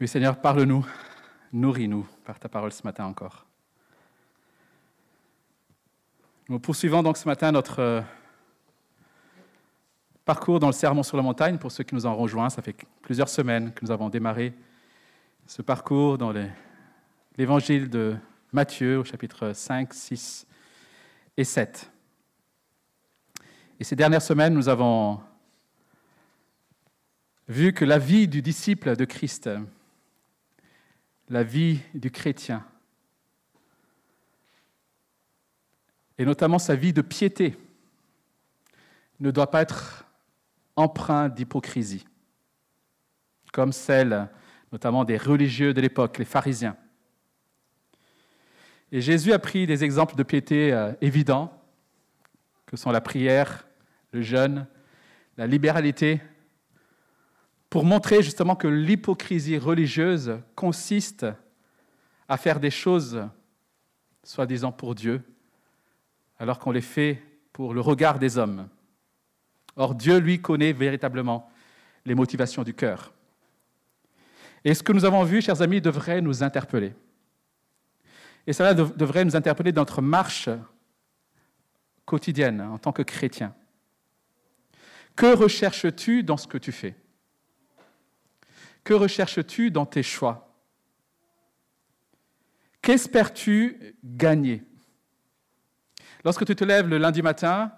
Oui, Seigneur, parle-nous, nourris-nous par ta parole ce matin encore. Nous poursuivons donc ce matin notre euh, parcours dans le Sermon sur la montagne. Pour ceux qui nous ont rejoints, ça fait plusieurs semaines que nous avons démarré ce parcours dans l'évangile de Matthieu au chapitre 5, 6 et 7. Et ces dernières semaines, nous avons vu que la vie du disciple de Christ la vie du chrétien, et notamment sa vie de piété, ne doit pas être empreinte d'hypocrisie, comme celle notamment des religieux de l'époque, les pharisiens. Et Jésus a pris des exemples de piété euh, évidents, que sont la prière, le jeûne, la libéralité, pour montrer justement que l'hypocrisie religieuse consiste à faire des choses soi-disant pour Dieu, alors qu'on les fait pour le regard des hommes. Or, Dieu, lui, connaît véritablement les motivations du cœur. Et ce que nous avons vu, chers amis, devrait nous interpeller. Et cela devrait nous interpeller dans notre marche quotidienne en tant que chrétien. Que recherches-tu dans ce que tu fais? Que recherches-tu dans tes choix? Qu'espères-tu gagner? Lorsque tu te lèves le lundi matin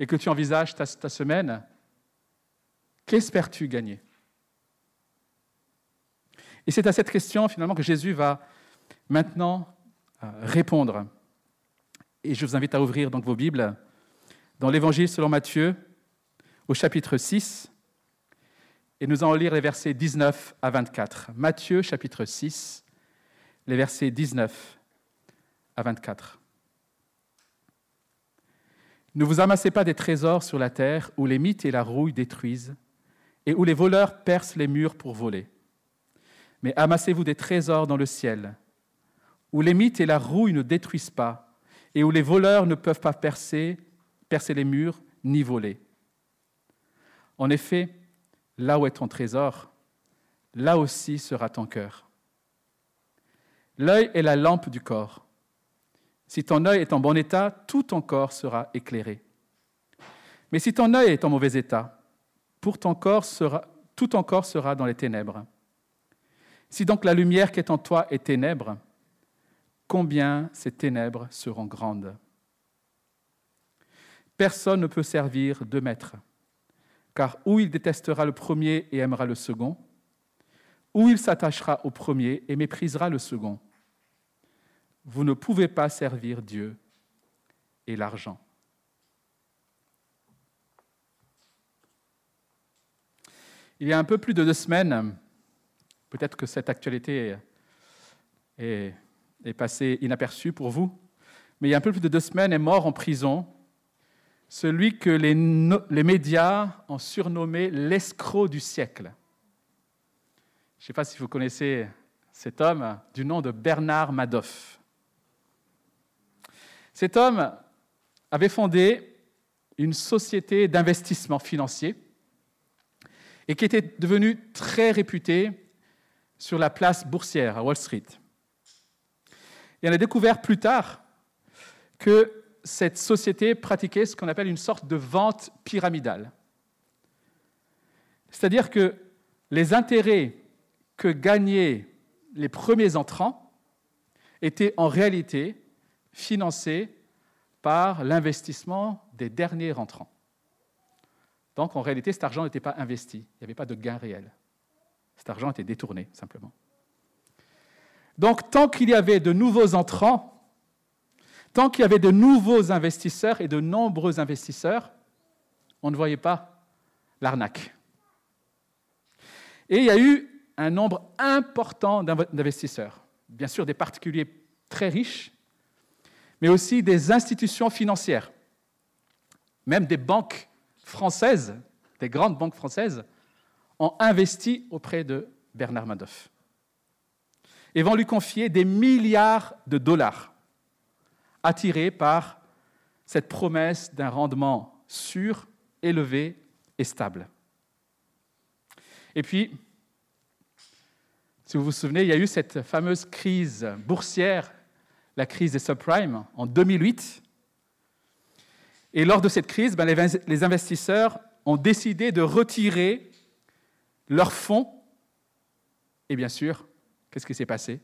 et que tu envisages ta, semaine, qu'espères-tu gagner? Et c'est à cette question finalement que Jésus va maintenant euh, répondre. Et je vous invite à ouvrir donc vos Bibles dans l'Évangile selon Matthieu au chapitre 6 et nous allons lire les versets 19 à 24. Matthieu chapitre 6, les versets 19 à 24. Ne vous amassez pas des trésors sur la terre où les mythes et la rouille détruisent et où les voleurs percent les murs pour voler. Mais amassez-vous des trésors dans le ciel où les mythes et la rouille ne détruisent pas et où les voleurs ne peuvent pas percer, percer les murs ni voler. En effet, Là où est ton trésor, là aussi sera ton cœur. L'œil est la lampe du corps. Si ton œil est en bon état, tout ton corps sera éclairé. Mais si ton œil est en mauvais état, pour ton corps sera, tout ton corps sera dans les ténèbres. Si donc la lumière qui est en toi est ténèbres, combien ces ténèbres seront grandes Personne ne peut servir deux maîtres car ou il détestera le premier et aimera le second, ou il s'attachera au premier et méprisera le second. Vous ne pouvez pas servir Dieu et l'argent. Il y a un peu plus de deux semaines, peut-être que cette actualité est, passée inaperçue pour vous, mais il y a un peu plus de deux semaines est mort en prison celui que les, médias ont surnommé l'escroc du siècle. Je ne sais pas si vous connaissez cet homme du nom de Bernard Madoff. Cet homme avait fondé une société d'investissement financier et qui était devenue très réputée sur la place boursière à Wall Street. Et on a découvert plus tard que cette société pratiquait ce qu'on appelle une sorte de vente pyramidale. C'est-à-dire que les intérêts que gagnaient les premiers entrants étaient en réalité financés par l'investissement des derniers entrants. Donc en réalité, cet argent n'était pas investi, il n'y avait pas de gain réel. Cet argent était détourné, simplement. Donc tant qu'il y avait de nouveaux entrants, Tant qu'il y avait de nouveaux investisseurs et de nombreux investisseurs, on ne voyait pas l'arnaque. Et il y a eu un nombre important d'investisseurs, bien sûr des particuliers très riches, mais aussi des institutions financières, même des banques françaises, des grandes banques françaises, ont investi auprès de Bernard Madoff et vont lui confier des milliards de dollars attiré par cette promesse d'un rendement sûr, élevé et stable. Et puis, Si vous vous souvenez, il y a eu cette fameuse crise boursière, la crise des subprimes, en 2008. Et lors de cette crise, ben, les investisseurs ont décidé de retirer leurs fonds. Et bien sûr, qu'est-ce qui s'est passé?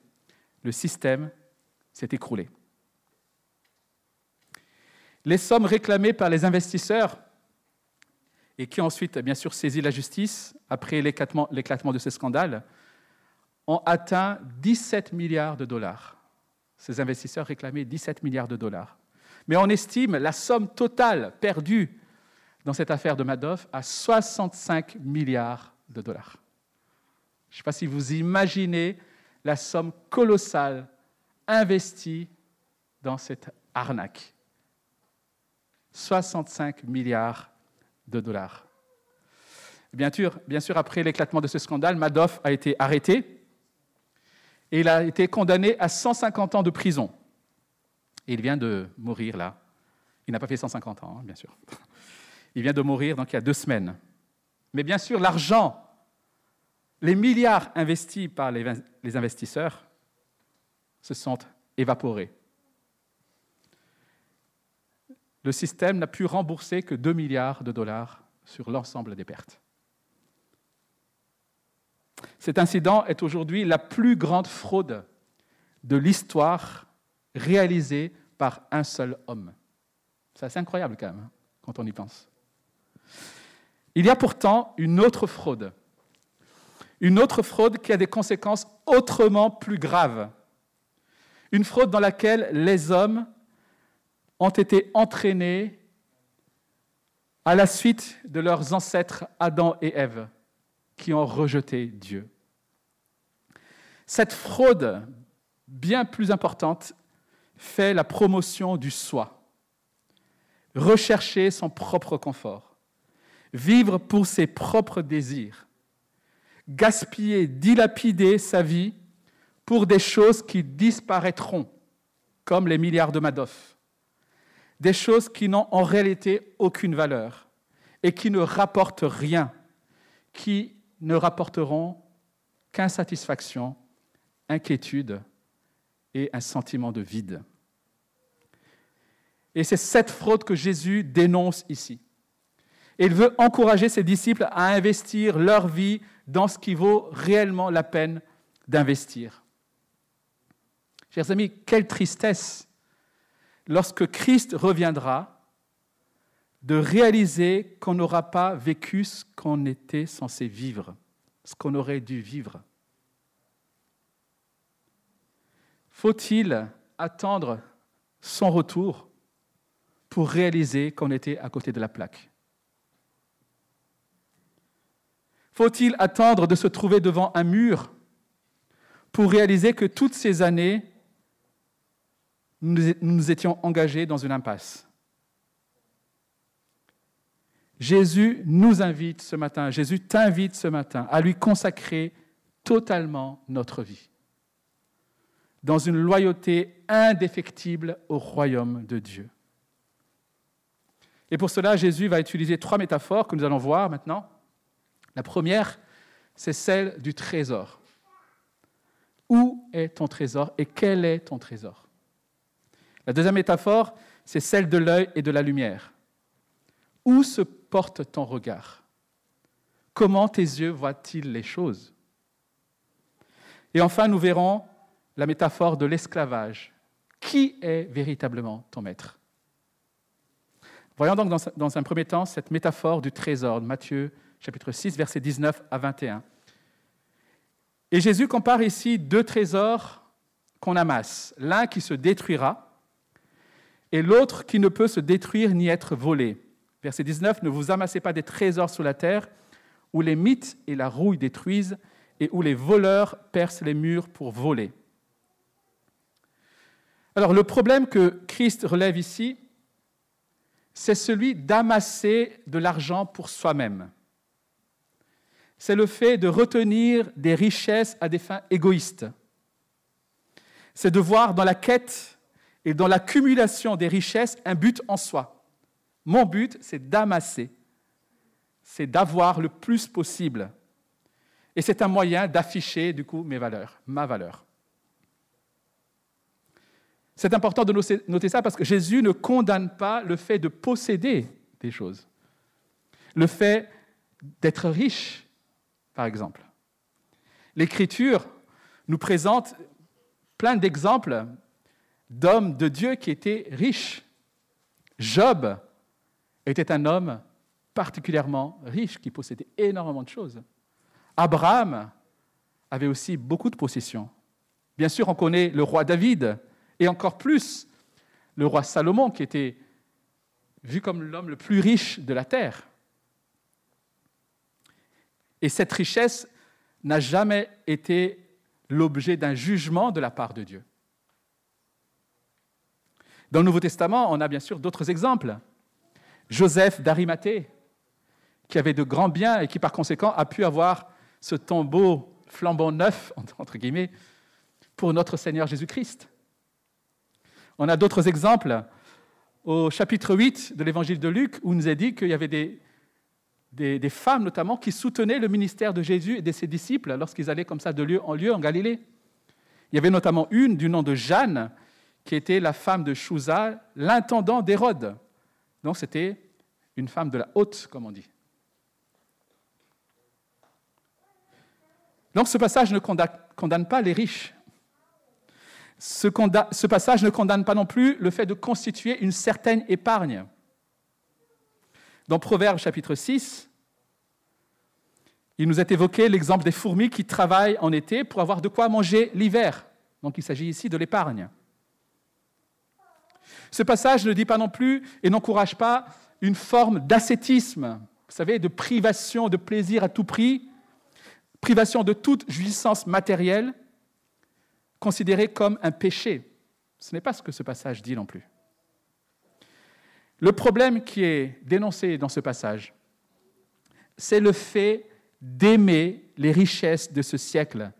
Le système s'est écroulé. Les sommes réclamées par les investisseurs et qui ont ensuite, bien sûr, saisi la justice après l'éclatement de ce scandale, ont atteint 17 milliards de dollars. Ces investisseurs réclamaient 17 milliards de dollars. Mais on estime la somme totale perdue dans cette affaire de Madoff à 65 milliards de dollars. Je ne sais pas si vous imaginez la somme colossale investie dans cette arnaque. 65 milliards de dollars. Bien sûr, bien sûr après l'éclatement de ce scandale, Madoff a été arrêté et il a été condamné à 150 ans de prison. Il vient de mourir là. Il n'a pas fait 150 ans, hein, bien sûr. Il vient de mourir donc il y a deux semaines. Mais bien sûr, l'argent, les milliards investis par les investisseurs se sont évaporés. Le système n'a pu rembourser que 2 milliards de dollars sur l'ensemble des pertes. Cet incident est aujourd'hui la plus grande fraude de l'histoire réalisée par un seul homme. C'est assez incroyable quand hein, quand on y pense. Il y a pourtant une autre fraude. Une autre fraude qui a des conséquences autrement plus graves. Une fraude dans laquelle les hommes ont été entraînés à la suite de leurs ancêtres Adam et Ève qui ont rejeté Dieu. Cette fraude, bien plus importante, fait la promotion du soi, rechercher son propre confort, vivre pour ses propres désirs, gaspiller, dilapider sa vie pour des choses qui disparaîtront, comme les milliards de Madoff, des choses qui n'ont en réalité aucune valeur et qui ne rapportent rien, qui ne rapporteront qu'insatisfaction, inquiétude et un sentiment de vide. Et c'est cette fraude que Jésus dénonce ici. Il veut encourager ses disciples à investir leur vie dans ce qui vaut réellement la peine d'investir. Chers amis, quelle tristesse lorsque Christ reviendra de réaliser qu'on n'aura pas vécu ce qu'on était censé vivre, ce qu'on aurait dû vivre. Faut-il attendre son retour pour réaliser qu'on était à côté de la plaque? Faut-il attendre de se trouver devant un mur pour réaliser que toutes ces années, nous nous étions engagés dans une impasse Jésus nous invite ce matin, Jésus t'invite ce matin à lui consacrer totalement notre vie, dans une loyauté indéfectible au royaume de Dieu. Et pour cela, Jésus va utiliser trois métaphores que nous allons voir maintenant. La première, c'est celle du trésor. Où est ton trésor et quel est ton trésor? La deuxième métaphore, c'est celle de l'œil et de la lumière. Où se porte ton regard? Comment tes yeux voient-ils les choses? Et enfin, nous verrons la métaphore de l'esclavage. Qui est véritablement ton maître? Voyons donc dans un premier temps cette métaphore du trésor de Matthieu chapitre 6, versets 19 à 21. Et Jésus compare ici deux trésors qu'on amasse, l'un qui se détruira et l'autre qui ne peut se détruire ni être volé. Verset 19, ne vous amassez pas des trésors sous la terre, où les mythes et la rouille détruisent, et où les voleurs percent les murs pour voler. Alors le problème que Christ relève ici, c'est celui d'amasser de l'argent pour soi-même. C'est le fait de retenir des richesses à des fins égoïstes. C'est de voir dans la quête et dans l'accumulation des richesses un but en soi. Mon but, c'est d'amasser, c'est d'avoir le plus possible. Et c'est un moyen d'afficher, du coup, mes valeurs, ma valeur. C'est important de noter ça parce que Jésus ne condamne pas le fait de posséder des choses. Le fait d'être riche, par exemple. L'Écriture nous présente plein d'exemples d'hommes de Dieu qui étaient riches. Job était un homme particulièrement riche, qui possédait énormément de choses. Abraham avait aussi beaucoup de possessions. Bien sûr, on connaît le roi David, et encore plus le roi Salomon, qui était vu comme l'homme le plus riche de la terre. Et cette richesse n'a jamais été l'objet d'un jugement de la part de Dieu. Dans le Nouveau Testament, on a bien sûr d'autres exemples. Joseph d'Arimathée, qui avait de grands biens et qui par conséquent a pu avoir ce tombeau flambant neuf, entre guillemets, pour notre Seigneur Jésus-Christ. On a d'autres exemples au chapitre 8 de l'évangile de Luc, où nous est dit qu'il y avait des, femmes notamment qui soutenaient le ministère de Jésus et de ses disciples lorsqu'ils allaient comme ça de lieu en lieu en Galilée. Il y avait notamment une du nom de Jeanne, qui était la femme de Chouza, l'intendant d'Hérode. Donc c'était une femme de la haute, comme on dit. Donc ce passage ne condamne pas les riches. Ce, passage ne condamne pas non plus le fait de constituer une certaine épargne. Dans Proverbes chapitre 6, il nous est évoqué l'exemple des fourmis qui travaillent en été pour avoir de quoi manger l'hiver. Donc il s'agit ici de l'épargne. Ce passage ne dit pas non plus et n'encourage pas une forme d'ascétisme, vous savez, de privation de plaisir à tout prix, privation de toute jouissance matérielle, considérée comme un péché. Ce n'est pas ce que ce passage dit non plus. Le problème qui est dénoncé dans ce passage, c'est le fait d'aimer les richesses de ce siècle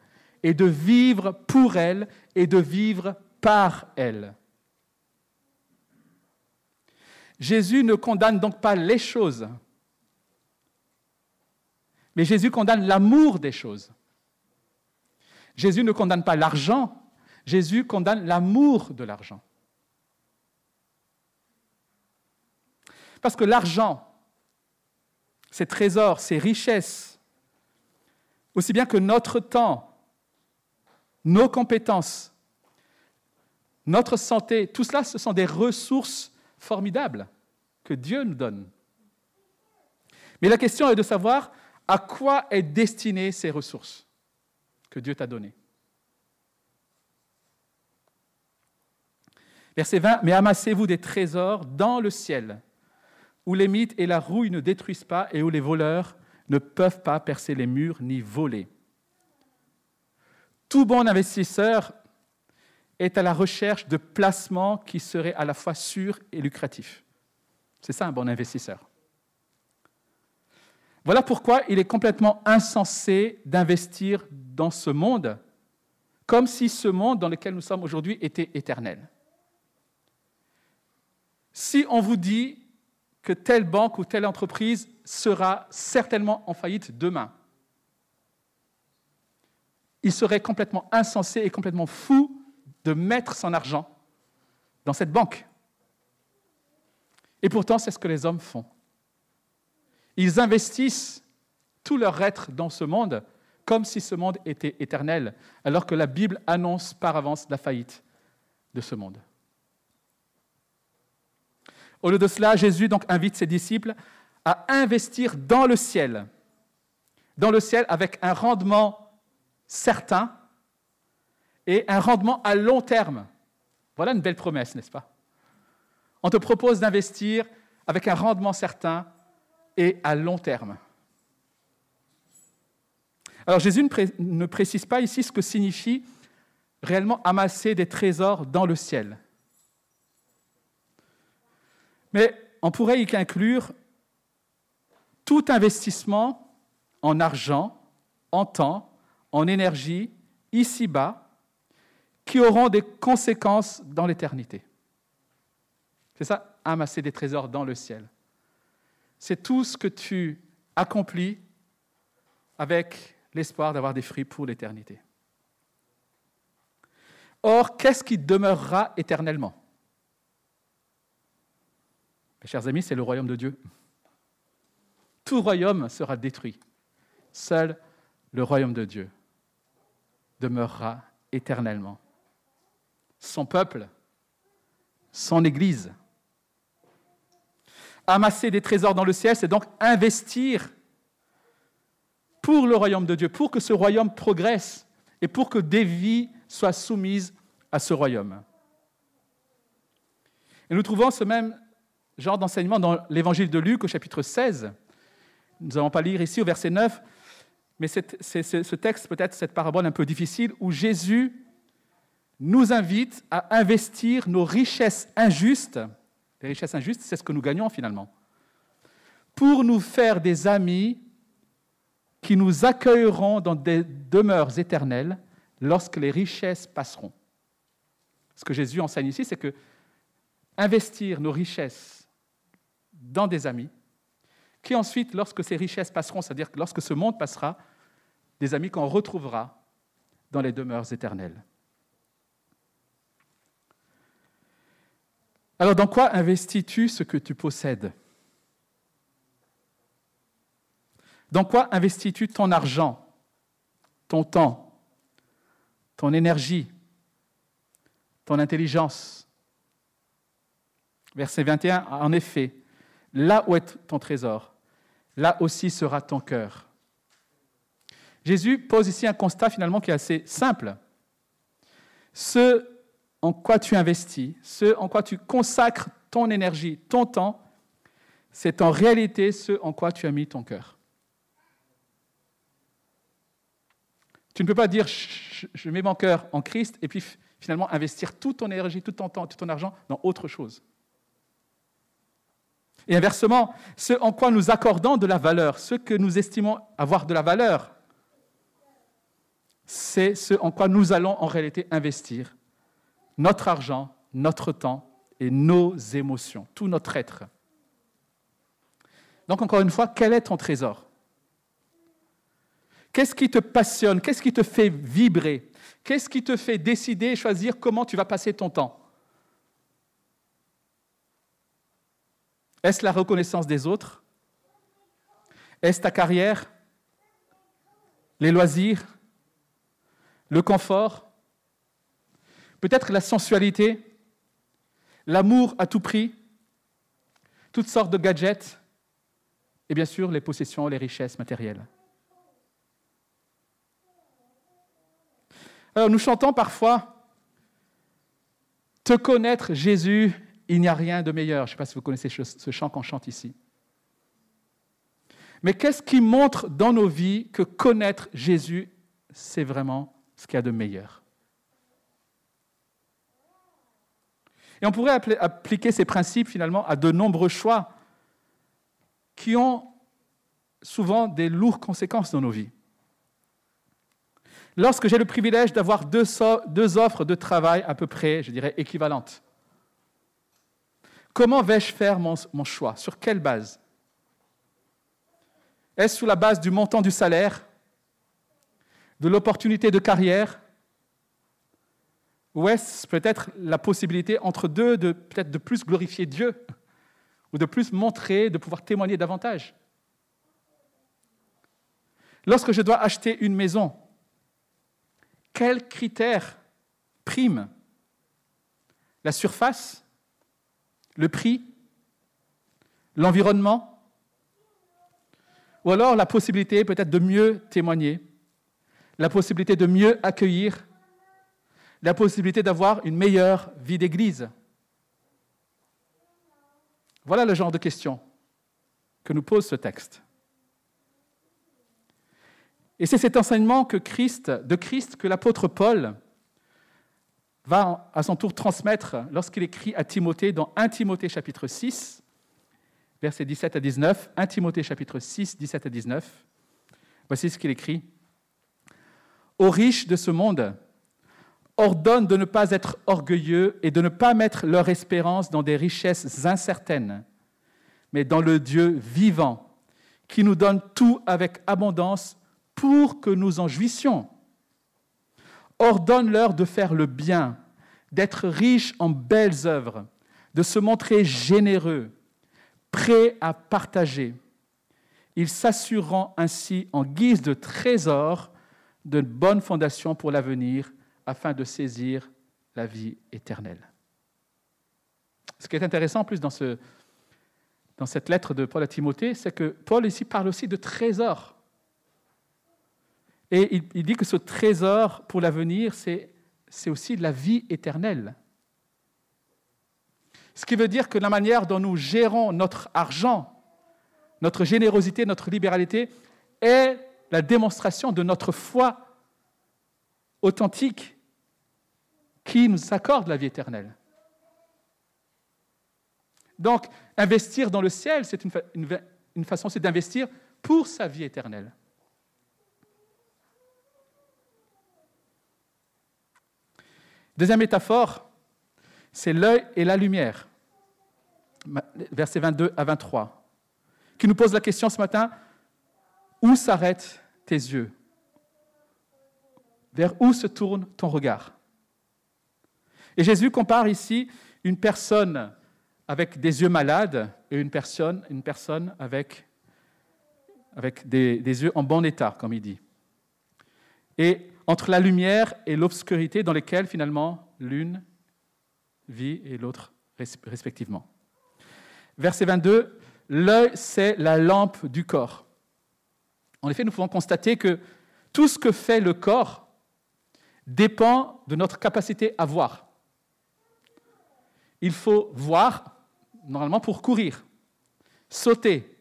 et de vivre pour elles et de vivre par elles. Jésus ne condamne donc pas les choses, mais Jésus condamne l'amour des choses. Jésus ne condamne pas l'argent, Jésus condamne l'amour de l'argent. Parce que l'argent, ses trésors, ses richesses, aussi bien que notre temps, nos compétences, notre santé, tout cela, ce sont des ressources formidables que Dieu nous donne. Mais la question est de savoir à quoi est destinée ces ressources que Dieu t'a données. Verset 20, mais amassez-vous des trésors dans le ciel où les mythes et la rouille ne détruisent pas et où les voleurs ne peuvent pas percer les murs ni voler. Tout bon investisseur est à la recherche de placements qui seraient à la fois sûrs et lucratifs. C'est ça un bon investisseur. Voilà pourquoi il est complètement insensé d'investir dans ce monde comme si ce monde dans lequel nous sommes aujourd'hui était éternel. Si on vous dit que telle banque ou telle entreprise sera certainement en faillite demain. Il serait complètement insensé et complètement fou de mettre son argent dans cette banque. Et pourtant, c'est ce que les hommes font. Ils investissent tout leur être dans ce monde comme si ce monde était éternel, alors que la Bible annonce par avance la faillite de ce monde. Au lieu de cela, Jésus donc invite ses disciples à investir dans le ciel, dans le ciel avec un rendement certain et un rendement à long terme. Voilà une belle promesse, n'est-ce pas? On te propose d'investir avec un rendement certain et à long terme. Alors Jésus ne précise pas ici ce que signifie réellement amasser des trésors dans le ciel. Mais on pourrait y inclure tout investissement en argent, en temps, en énergie, ici-bas, qui auront des conséquences dans l'éternité. C'est ça, amasser des trésors dans le ciel. C'est tout ce que tu accomplis avec l'espoir d'avoir des fruits pour l'éternité. Or, qu'est-ce qui demeurera éternellement? Mes chers amis, c'est le royaume de Dieu. Tout royaume sera détruit. Seul le royaume de Dieu demeurera éternellement. Son peuple, son Église. Amasser des trésors dans le ciel, c'est donc investir pour le royaume de Dieu, pour que ce royaume progresse et pour que des vies soient soumises à ce royaume. Et nous trouvons ce même genre d'enseignement dans l'évangile de Luc au chapitre 16. Nous n'allons pas lire ici au verset 9, mais c'est ce texte, peut-être cette parabole un peu difficile, où Jésus nous invite à investir nos richesses injustes, les richesses injustes, c'est ce que nous gagnons finalement, pour nous faire des amis qui nous accueilleront dans des demeures éternelles lorsque les richesses passeront. Ce que Jésus enseigne ici, c'est que investir nos richesses dans des amis, qui ensuite, lorsque ces richesses passeront, c'est-à-dire que lorsque ce monde passera, des amis qu'on retrouvera dans les demeures éternelles. Alors, dans quoi investis-tu ce que tu possèdes? Dans quoi investis-tu ton argent, ton temps, ton énergie, ton intelligence? Verset 21, en effet, là où est ton trésor, là aussi sera ton cœur. Jésus pose ici un constat finalement qui est assez simple. Ce en quoi tu investis, ce en quoi tu consacres ton énergie, ton temps, c'est en réalité ce en quoi tu as mis ton cœur. Tu ne peux pas dire je mets mon cœur en Christ et puis finalement investir toute ton énergie, tout ton temps, tout ton argent dans autre chose. Et inversement, ce en quoi nous accordons de la valeur, ce que nous estimons avoir de la valeur, c'est ce en quoi nous allons en réalité investir notre argent, notre temps et nos émotions, tout notre être. Donc encore une fois, quel est ton trésor? Qu'est-ce qui te passionne? Qu'est-ce qui te fait vibrer? Qu'est-ce qui te fait décider et choisir comment tu vas passer ton temps? Est-ce la reconnaissance des autres? Est-ce ta carrière? Les loisirs? Le confort? Peut-être la sensualité L'amour à tout prix Toutes sortes de gadgets Et bien sûr les possessions, les richesses matérielles. Alors nous chantons parfois Te connaître Jésus il n'y a rien de meilleur. Je ne sais pas si vous connaissez ce chant qu'on chante ici. Mais qu'est-ce qui montre dans nos vies que connaître Jésus, c'est vraiment ce qu'il y a de meilleur? Et on pourrait appliquer ces principes finalement à de nombreux choix qui ont souvent des lourdes conséquences dans nos vies. Lorsque j'ai le privilège d'avoir deux, offres de travail à peu près, je dirais, équivalentes, Comment vais-je faire mon, choix? Sur quelle base? Est-ce sous la base du montant du salaire? De l'opportunité de carrière? Ou est-ce peut-être la possibilité entre deux de plus glorifier Dieu ou de plus montrer, de pouvoir témoigner davantage. Lorsque je dois acheter une maison, quels critères priment La surface le prix L'environnement Ou alors la possibilité peut-être de mieux témoigner, la possibilité de mieux accueillir, la possibilité d'avoir une meilleure vie d'Église Voilà le genre de questions que nous pose ce texte. Et c'est cet enseignement que Christ, de Christ que l'apôtre Paul va à son tour transmettre lorsqu'il écrit à Timothée dans 1 Timothée chapitre 6, versets 17 à 19, 1 Timothée chapitre 6, 17 à 19. Voici ce qu'il écrit. Aux riches de ce monde, ordonne de ne pas être orgueilleux et de ne pas mettre leur espérance dans des richesses incertaines, mais dans le Dieu vivant, qui nous donne tout avec abondance pour que nous en jouissions. Ordonne-leur de faire le bien, d'être riches en belles œuvres, de se montrer généreux, prêts à partager. Ils s'assureront ainsi en guise de trésor de bonnes fondations pour l'avenir afin de saisir la vie éternelle. Ce qui est intéressant en plus dans, ce, dans cette lettre de Paul à Timothée, c'est que Paul ici parle aussi de trésor. Et il, il dit que ce trésor pour l'avenir, c'est aussi la vie éternelle. Ce qui veut dire que la manière dont nous gérons notre argent, notre générosité, notre libéralité, est la démonstration de notre foi authentique qui nous accorde la vie éternelle. Donc, investir dans le ciel, c'est une, façon c'est d'investir pour sa vie éternelle. Deuxième métaphore, c'est l'œil et la lumière. Versets 22 à 23, qui nous pose la question ce matin, où s'arrêtent tes yeux? Vers où se tourne ton regard Et Jésus compare ici une personne avec des yeux malades et une personne, une personne avec, avec des, des yeux en bon état, comme il dit. Et entre la lumière et l'obscurité dans lesquelles finalement l'une vit et l'autre respectivement. Verset 22, l'œil, c'est la lampe du corps. En effet, nous pouvons constater que tout ce que fait le corps dépend de notre capacité à voir. Il faut voir, normalement, pour courir, sauter,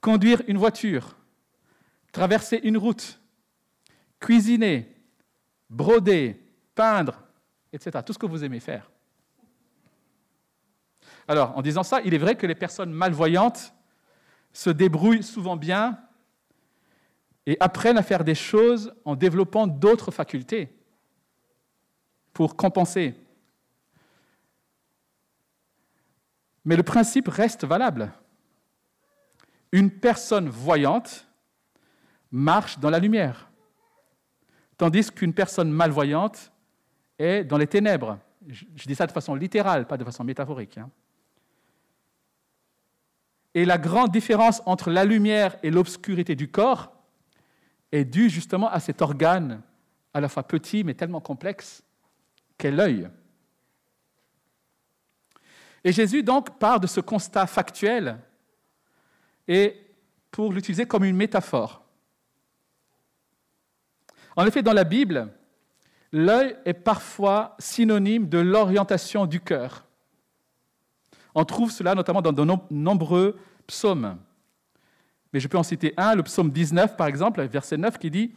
conduire une voiture, traverser une route, cuisiner, broder, peindre, etc. Tout ce que vous aimez faire. Alors, en disant ça, il est vrai que les personnes malvoyantes se débrouillent souvent bien et apprennent à faire des choses en développant d'autres facultés pour compenser. Mais le principe reste valable. Une personne voyante marche dans la lumière, tandis qu'une personne malvoyante est dans les ténèbres. Je dis ça de façon littérale, pas de façon métaphorique. Hein. Et la grande différence entre la lumière et l'obscurité du corps est due justement à cet organe à la fois petit mais tellement complexe qu'est l'œil. Et Jésus donc part de ce constat factuel et pour l'utiliser comme une métaphore. En effet, dans la Bible, l'œil est parfois synonyme de l'orientation du cœur. On trouve cela notamment dans de nombreux psaumes. Mais je peux en citer un, le psaume 19 par exemple, verset 9 qui dit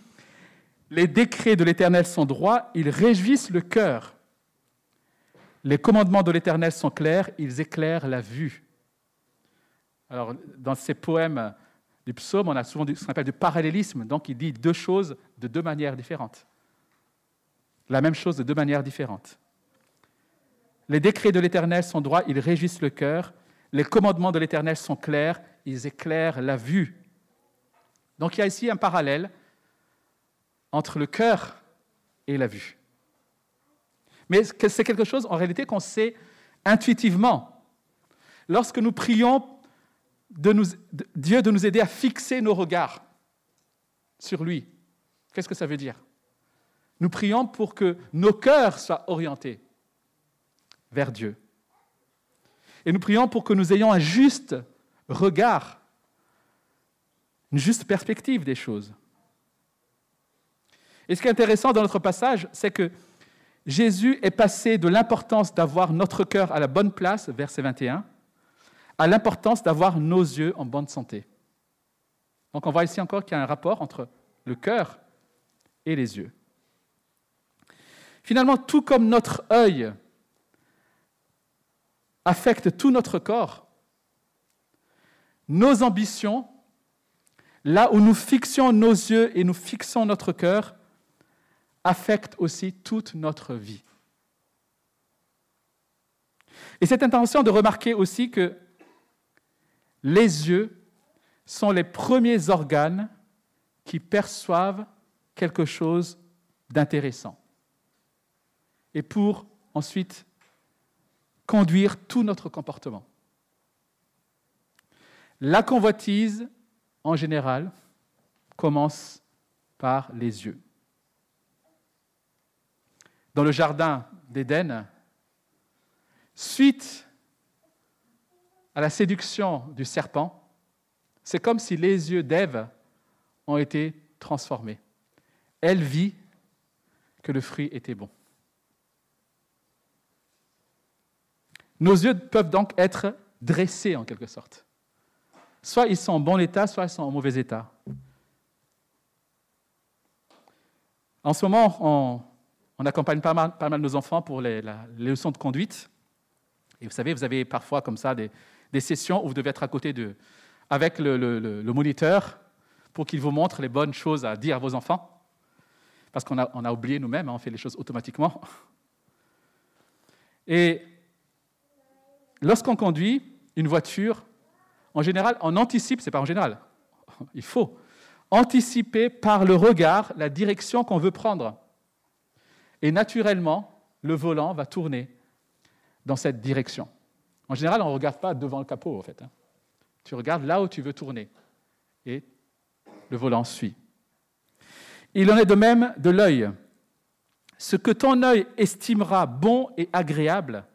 Les décrets de l'Éternel sont droits, ils réjouissent le cœur. Les commandements de l'Éternel sont clairs, ils éclairent la vue. Alors, dans ces poèmes du psaume, on a souvent ce qu'on appelle du parallélisme, donc il dit deux choses de deux manières différentes. La même chose de deux manières différentes. Les décrets de l'Éternel sont droits, ils régissent le cœur. Les commandements de l'Éternel sont clairs, ils éclairent la vue. Donc il y a ici un parallèle entre le cœur et la vue. Mais c'est quelque chose en réalité qu'on sait intuitivement? Lorsque nous prions Dieu de nous aider à fixer nos regards sur lui, qu'est-ce que ça veut dire? Nous prions pour que nos cœurs soient orientés vers Dieu. Et nous prions pour que nous ayons un juste regard, une juste perspective des choses. Et ce qui est intéressant dans notre passage, c'est que Jésus est passé de l'importance d'avoir notre cœur à la bonne place, verset 21, à l'importance d'avoir nos yeux en bonne santé. Donc on voit ici encore qu'il y a un rapport entre le cœur et les yeux. Finalement, tout comme notre œil affecte tout notre corps, nos ambitions, là où nous fixons nos yeux et nous fixons notre cœur, affectent aussi toute notre vie. Et cette intention de remarquer aussi que les yeux sont les premiers organes qui perçoivent quelque chose d'intéressant. Et pour ensuite conduire tout notre comportement. La convoitise, en général, commence par les yeux. Dans le jardin d'Éden, suite à la séduction du serpent, c'est comme si les yeux d'Ève ont été transformés. Elle vit que le fruit était bon. Nos yeux peuvent donc être dressés en quelque sorte. Soit ils sont en bon état, soit ils sont en mauvais état. En ce moment, on, accompagne pas mal, pas mal, nos enfants pour les, leçons de conduite. Et vous savez, vous avez parfois comme ça des, sessions où vous devez être à côté de, avec le, moniteur pour qu'il vous montre les bonnes choses à dire à vos enfants. Parce qu'on a, on a oublié nous-mêmes, hein, on fait les choses automatiquement. Et lorsqu'on conduit une voiture, en général, on anticipe, c'est pas en général, il faut anticiper par le regard la direction qu'on veut prendre. Et naturellement, le volant va tourner dans cette direction. En général, on ne regarde pas devant le capot, en fait. Hein. Tu regardes là où tu veux tourner. Et le volant suit. Il en est de même de l'œil. Ce que ton œil estimera bon et agréable,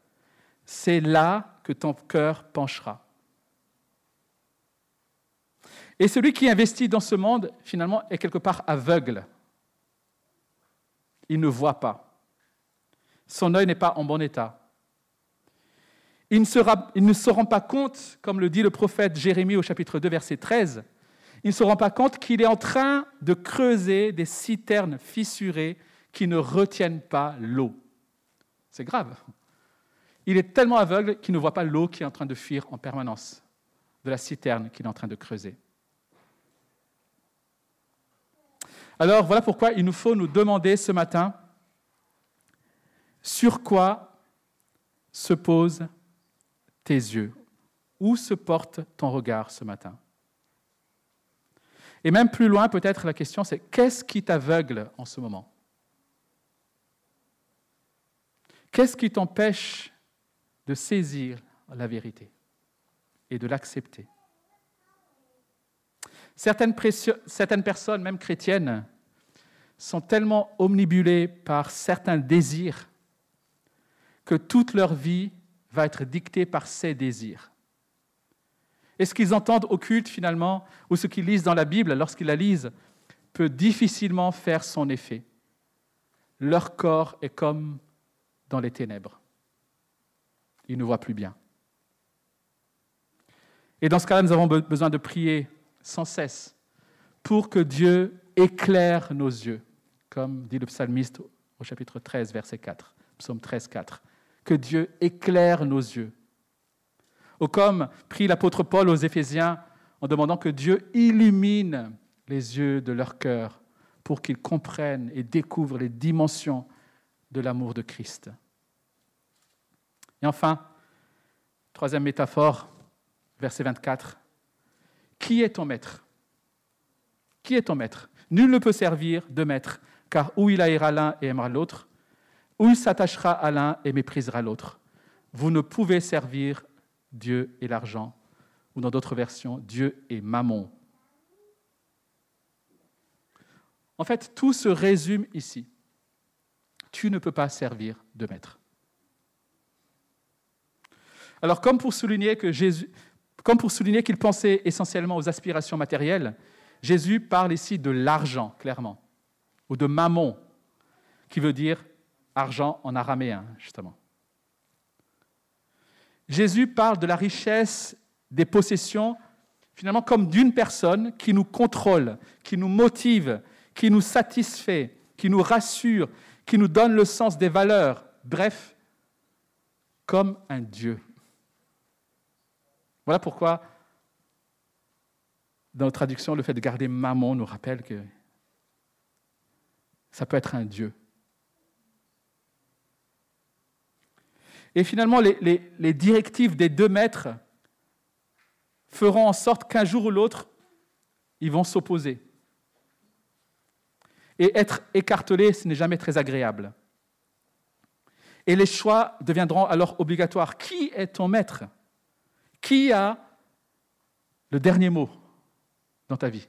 c'est là que ton cœur penchera. Et celui qui investit dans ce monde, finalement, est quelque part aveugle. Il ne voit pas. Son œil n'est pas en bon état. Il ne, se rend pas compte, comme le dit le prophète Jérémie au chapitre 2, verset 13, il ne se rend pas compte qu'il est en train de creuser des citernes fissurées qui ne retiennent pas l'eau. C'est grave. Il est tellement aveugle qu'il ne voit pas l'eau qui est en train de fuir en permanence de la citerne qu'il est en train de creuser. Alors voilà pourquoi il nous faut nous demander ce matin sur quoi se posent tes yeux? Où se porte ton regard ce matin? Et même plus loin, peut-être la question c'est qu'est-ce qui t'aveugle en ce moment? Qu'est-ce qui t'empêche de saisir la vérité et de l'accepter? Certaines, personnes, même chrétiennes, sont tellement omnibulées par certains désirs que toute leur vie va être dictée par ces désirs. Et ce qu'ils entendent au culte, finalement, ou ce qu'ils lisent dans la Bible, lorsqu'ils la lisent, peut difficilement faire son effet. Leur corps est comme dans les ténèbres. Ils ne voient plus bien. Et dans ce cas-là, nous avons besoin de prier sans cesse pour que Dieu éclaire nos yeux, comme dit le psalmiste au chapitre 13, verset 4, psaume 13, 4. Que Dieu éclaire nos yeux. Ou comme prie l'apôtre Paul aux Éphésiens en demandant que Dieu illumine les yeux de leur cœur pour qu'ils comprennent et découvrent les dimensions de l'amour de Christ. Et enfin, troisième métaphore, verset 24. Qui est ton maître? Qui est ton maître? Nul ne peut servir de maître, car où il haïra l'un et aimera l'autre, ou il s'attachera à l'un et méprisera l'autre. Vous ne pouvez servir Dieu et l'argent, ou dans d'autres versions, Dieu et Mammon. En fait, tout se résume ici. Tu ne peux pas servir de maître. Alors, comme pour souligner que Jésus, comme pour souligner qu'il pensait essentiellement aux aspirations matérielles, Jésus parle ici de l'argent, clairement, ou de mammon, qui veut dire argent en araméen, justement. Jésus parle de la richesse des possessions, finalement, comme d'une personne qui nous contrôle, qui nous motive, qui nous satisfait, qui nous rassure, qui nous donne le sens des valeurs, bref, comme un Dieu. Voilà pourquoi, dans notre traduction, le fait de garder maman nous rappelle que ça peut être un Dieu. Et finalement, les, directives des deux maîtres feront en sorte qu'un jour ou l'autre, ils vont s'opposer. Et être écartelé, ce n'est jamais très agréable. Et les choix deviendront alors obligatoires. Qui est ton maître? Qui a le dernier mot dans ta vie?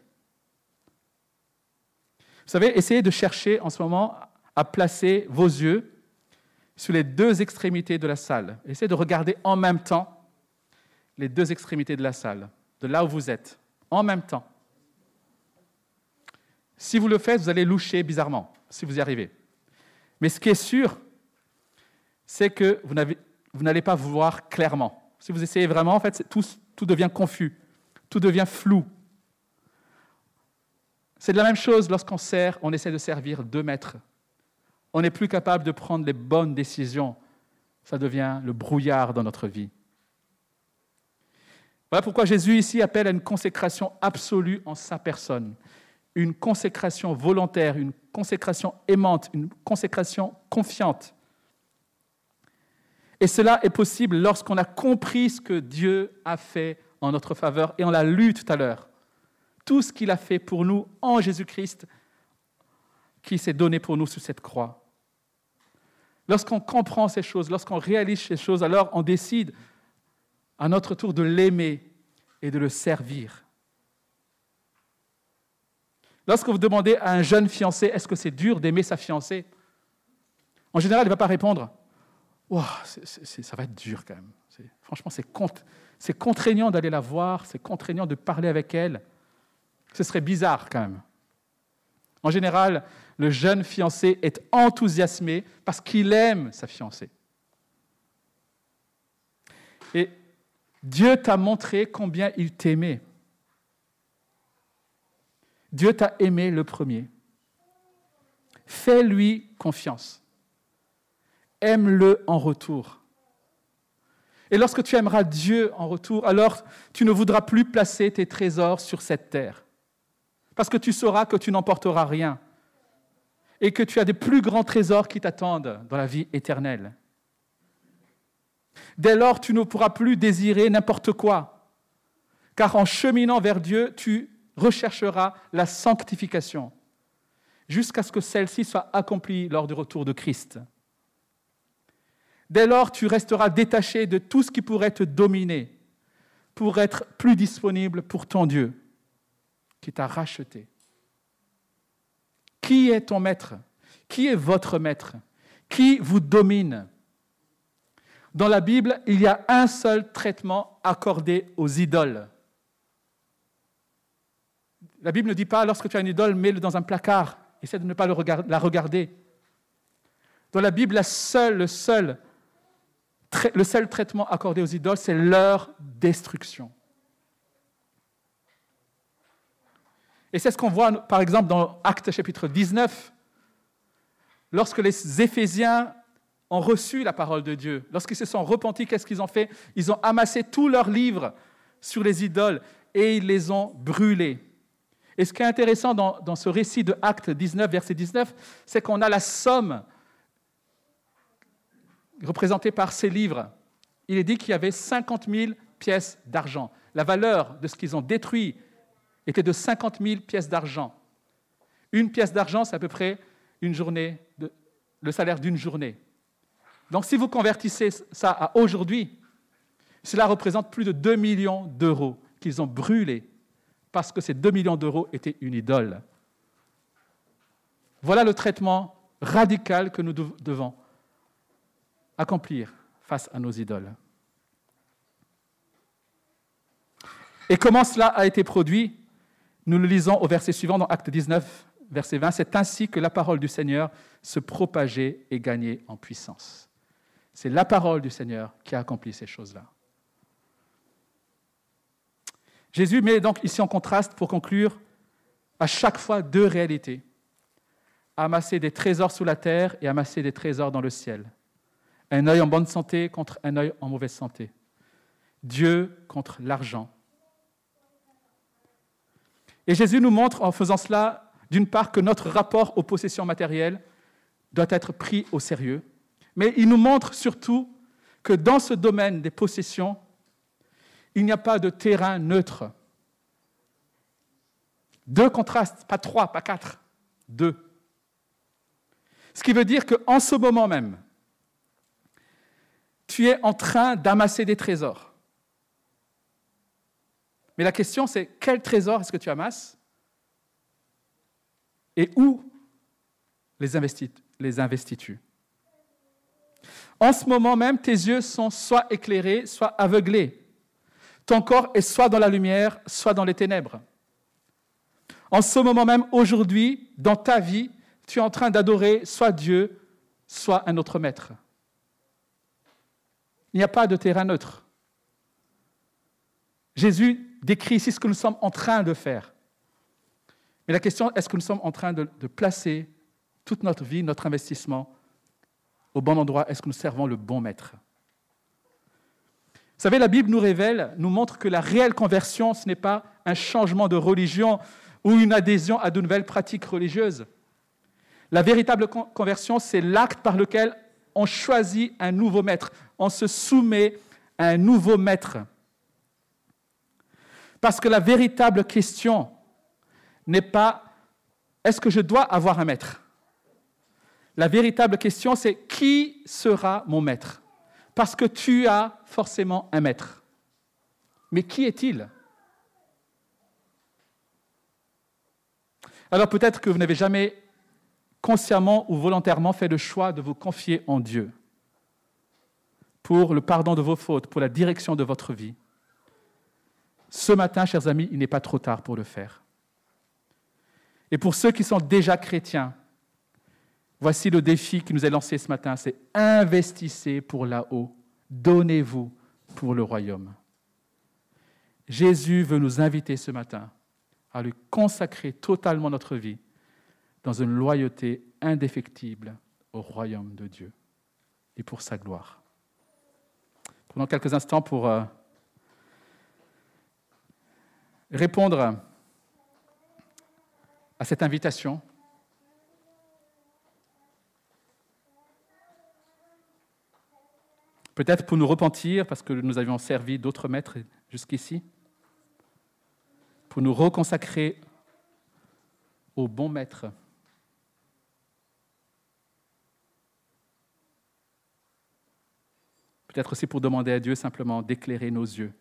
Vous savez, essayez de chercher en ce moment à placer vos yeux sur les deux extrémités de la salle. Essayez de regarder en même temps les deux extrémités de la salle, de là où vous êtes, en même temps. Si vous le faites, vous allez loucher bizarrement, si vous y arrivez. Mais ce qui est sûr, c'est que vous n'allez pas voir clairement. Si vous essayez vraiment, en fait, tout, tout devient confus, tout devient flou. C'est de la même chose lorsqu'on sert, on essaie de servir deux maîtres. On n'est plus capable de prendre les bonnes décisions. Ça devient le brouillard dans notre vie. Voilà pourquoi Jésus ici appelle à une consécration absolue en sa personne, une consécration volontaire, une consécration aimante, une consécration confiante. Et cela est possible lorsqu'on a compris ce que Dieu a fait en notre faveur, et on l'a lu tout à l'heure. Tout ce qu'il a fait pour nous en Jésus-Christ, qui s'est donné pour nous sous cette croix. Lorsqu'on comprend ces choses, lorsqu'on réalise ces choses, alors on décide à notre tour de l'aimer et de le servir. Lorsque vous demandez à un jeune fiancé, est-ce que c'est dur d'aimer sa fiancée? En général, il ne va pas répondre, ça va être dur quand même. Franchement, c'est contraignant d'aller la voir, c'est contraignant de parler avec elle. Ce serait bizarre quand même. En général, le jeune fiancé est enthousiasmé parce qu'il aime sa fiancée. Et Dieu t'a montré combien il t'aimait. Dieu t'a aimé le premier. Fais-lui confiance. Aime-le en retour. Et lorsque tu aimeras Dieu en retour, alors tu ne voudras plus placer tes trésors sur cette terre. Parce que tu sauras que tu n'emporteras rien. Et que tu as des plus grands trésors qui t'attendent dans la vie éternelle. Dès lors, tu ne pourras plus désirer n'importe quoi, car en cheminant vers Dieu, tu rechercheras la sanctification, jusqu'à ce que celle-ci soit accomplie lors du retour de Christ. Dès lors, tu resteras détaché de tout ce qui pourrait te dominer pour être plus disponible pour ton Dieu qui t'a racheté. Qui est ton maître? Qui est votre maître? Qui vous domine? Dans la Bible, il y a un seul traitement accordé aux idoles. La Bible ne dit pas, lorsque tu as une idole, mets-le dans un placard, essaie de ne pas la regarder. Dans la Bible, le, seul, le seul traitement accordé aux idoles, c'est leur destruction. Et c'est ce qu'on voit, par exemple, dans Actes chapitre 19, lorsque les Éphésiens ont reçu la parole de Dieu. Lorsqu'ils se sont repentis, qu'est-ce qu'ils ont fait? Ils ont amassé tous leurs livres sur les idoles et ils les ont brûlés. Et ce qui est intéressant dans, ce récit de Actes 19, verset 19, c'est qu'on a la somme représentée par ces livres. Il est dit qu'il y avait 50 000 pièces d'argent. La valeur de ce qu'ils ont détruit était de 50 000 pièces d'argent. Une pièce d'argent, c'est à peu près une journée, le salaire d'une journée. Donc si vous convertissez ça à aujourd'hui, cela représente plus de 2 millions d'euros qu'ils ont brûlés parce que ces 2 millions d'euros étaient une idole. Voilà le traitement radical que nous devons accomplir face à nos idoles. Et comment cela a été produit? Nous le lisons au verset suivant dans Acte 19, verset 20. C'est ainsi que la parole du Seigneur se propageait et gagnait en puissance. C'est la parole du Seigneur qui a accompli ces choses-là. Jésus met donc ici en contraste, pour conclure, à chaque fois deux réalités. Amasser des trésors sous la terre et amasser des trésors dans le ciel. Un œil en bonne santé contre un œil en mauvaise santé. Dieu contre l'argent. Et Jésus nous montre en faisant cela, d'une part, que notre rapport aux possessions matérielles doit être pris au sérieux, mais il nous montre surtout que dans ce domaine des possessions, il n'y a pas de terrain neutre. Deux contrastes, pas trois, pas quatre, deux. Ce qui veut dire qu'en ce moment même, tu es en train d'amasser des trésors. Mais la question, c'est quel trésor est-ce que tu amasses et où les investis-tu En ce moment même, tes yeux sont soit éclairés, soit aveuglés. Ton corps est soit dans la lumière, soit dans les ténèbres. En ce moment même, aujourd'hui, dans ta vie, tu es en train d'adorer soit Dieu, soit un autre maître. Il n'y a pas de terrain neutre. Jésus décrit ici ce que nous sommes en train de faire. Mais la question, est-ce que nous sommes en train de, placer toute notre vie, notre investissement au bon endroit? Est-ce que nous servons le bon maître? Vous savez, la Bible nous révèle, nous montre que la réelle conversion, ce n'est pas un changement de religion ou une adhésion à de nouvelles pratiques religieuses. La véritable conversion, c'est l'acte par lequel on choisit un nouveau maître, on se soumet à un nouveau maître. Parce que la véritable question n'est pas est-ce que je dois avoir un maître? La véritable question, c'est qui sera mon maître? Parce que tu as forcément un maître. Mais qui est-il? Alors peut-être que vous n'avez jamais consciemment ou volontairement fait le choix de vous confier en Dieu pour le pardon de vos fautes, pour la direction de votre vie. Ce matin, chers amis, il n'est pas trop tard pour le faire. Et pour ceux qui sont déjà chrétiens, voici le défi qui nous est lancé ce matin, c'est investissez pour là-haut, donnez-vous pour le royaume. Jésus veut nous inviter ce matin à lui consacrer totalement notre vie dans une loyauté indéfectible au royaume de Dieu et pour sa gloire. Prenons quelques instants pour euh, répondre à cette invitation. Peut-être pour nous repentir parce que nous avions servi d'autres maîtres jusqu'ici, pour nous reconsacrer au bon maître Peut-être aussi pour demander à Dieu simplement d'éclairer nos yeux